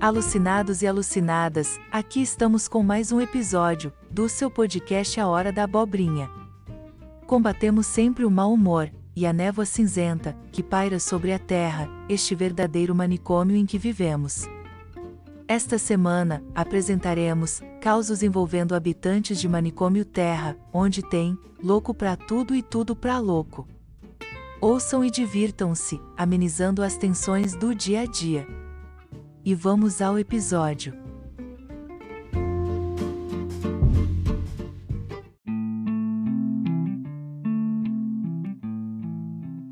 Alucinados e alucinadas, aqui estamos com mais um episódio do seu podcast A Hora da Abobrinha. Combatemos sempre o mau humor e a névoa cinzenta que paira sobre a terra, este verdadeiro manicômio em que vivemos. Esta semana, apresentaremos causos envolvendo habitantes de Manicômio Terra, onde tem louco pra tudo e tudo pra louco. Ouçam e divirtam-se, amenizando as tensões do dia a dia. E vamos ao episódio.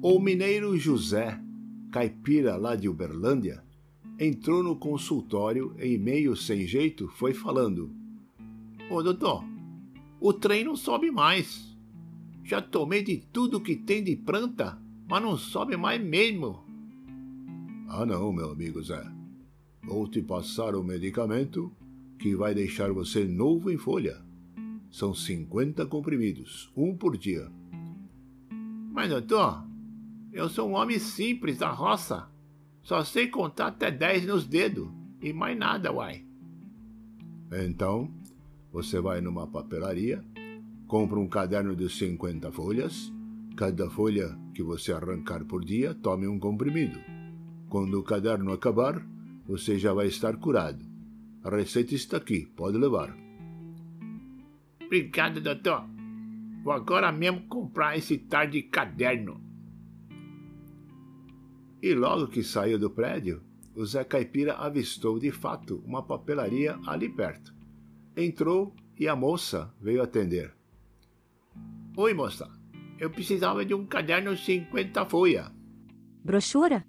O mineiro José, caipira lá de Uberlândia, entrou no consultório e meio sem jeito foi falando: Ô doutor, o trem não sobe mais. Já tomei de tudo que tem de planta, mas não sobe mais mesmo. Ah não, meu amigo Zé. Vou te passar o medicamento que vai deixar você novo em folha. São 50 comprimidos, um por dia. Mas doutor, eu sou um homem simples da roça. Só sei contar até 10 nos dedos e mais nada, uai. Então, você vai numa papelaria, compra um caderno de 50 folhas. Cada folha que você arrancar por dia, tome um comprimido. Quando o caderno acabar, você já vai estar curado. A receita está aqui, pode levar. Obrigado, doutor. Vou agora mesmo comprar esse tal de caderno. E logo que saiu do prédio, o Zé Caipira avistou de fato uma papelaria ali perto. Entrou e a moça veio atender. Oi, moça. Eu precisava de um caderno 50 folha. Brochura?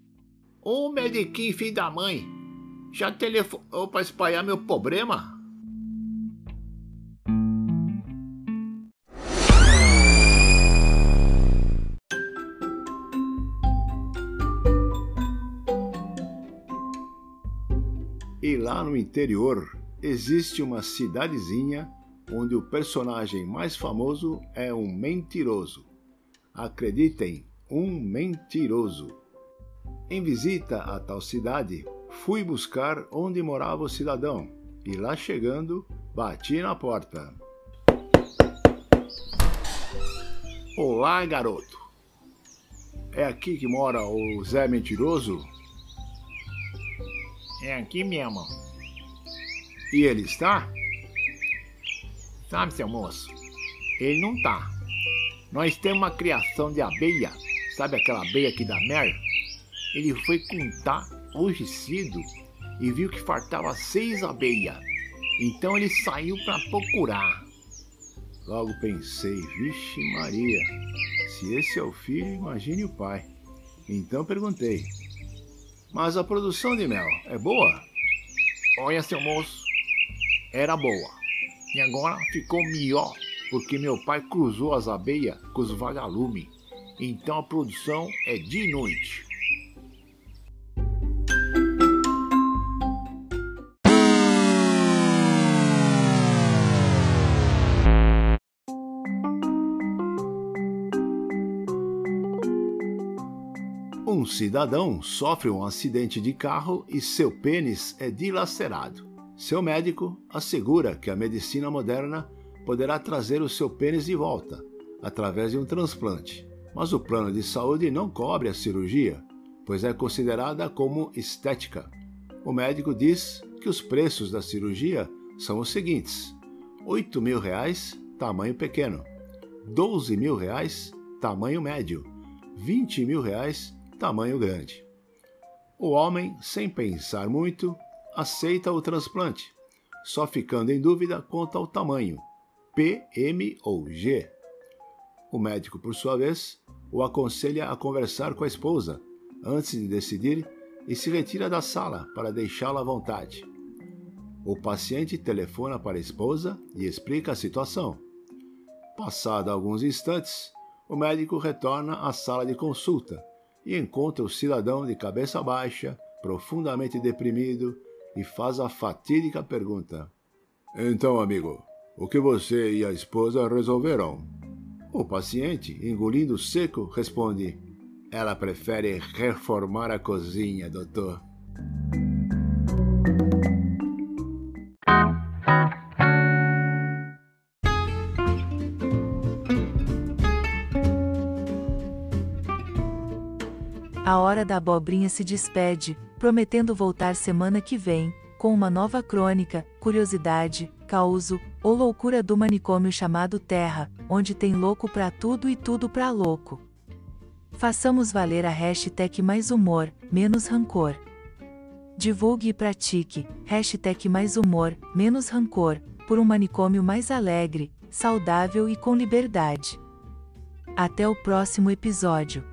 Ô, mediquinho, filho da mãe. Já telefonou para espalhar meu problema? E lá no interior existe uma cidadezinha onde o personagem mais famoso é um mentiroso. Acreditem, um mentiroso. Em visita a tal cidade, fui buscar onde morava o cidadão e lá chegando, bati na porta. Olá, garoto. É aqui que mora o Zé Mentiroso? É aqui mesmo. E ele está? Sabe, seu moço, ele não tá. Nós temos uma criação de abelha, sabe aquela abelha que dá mel? Ele foi contar hoje cedo e viu que faltava seis abelhas. Então ele saiu para procurar. Logo pensei, vixe Maria, se esse é o filho, imagine o pai. Então perguntei, mas a produção de mel é boa? Olha, seu moço, era boa. E agora ficou melhor, porque meu pai cruzou as abelhas com os vagalumes. Então a produção é de noite. Um cidadão sofre um acidente de carro e seu pênis é dilacerado. Seu médico assegura que a medicina moderna poderá trazer o seu pênis de volta através de um transplante, mas o plano de saúde não cobre a cirurgia, pois é considerada como estética. O médico diz que os preços da cirurgia são os seguintes: 8 mil, reais, tamanho pequeno, 12 mil reais, tamanho médio, 20 mil reais, tamanho grande. O homem, sem pensar muito, aceita o transplante, só ficando em dúvida quanto ao tamanho, P, M ou G. O médico, por sua vez, o aconselha a conversar com a esposa antes de decidir e se retira da sala para deixá-la à vontade. O paciente telefona para a esposa e explica a situação. Passado alguns instantes, o médico retorna à sala de consulta e encontra o cidadão de cabeça baixa, profundamente deprimido, e faz a fatídica pergunta: Então, amigo, o que você e a esposa resolveram? O paciente, engolindo seco, responde: Ela prefere reformar a cozinha, doutor. A Hora da Abobrinha se despede, prometendo voltar semana que vem, com uma nova crônica, curiosidade, causo, ou loucura do manicômio chamado Terra, onde tem louco pra tudo e tudo pra louco. Façamos valer a hashtag mais humor, menos rancor. Divulgue e pratique, hashtag mais humor, menos rancor, por um manicômio mais alegre, saudável e com liberdade. Até o próximo episódio.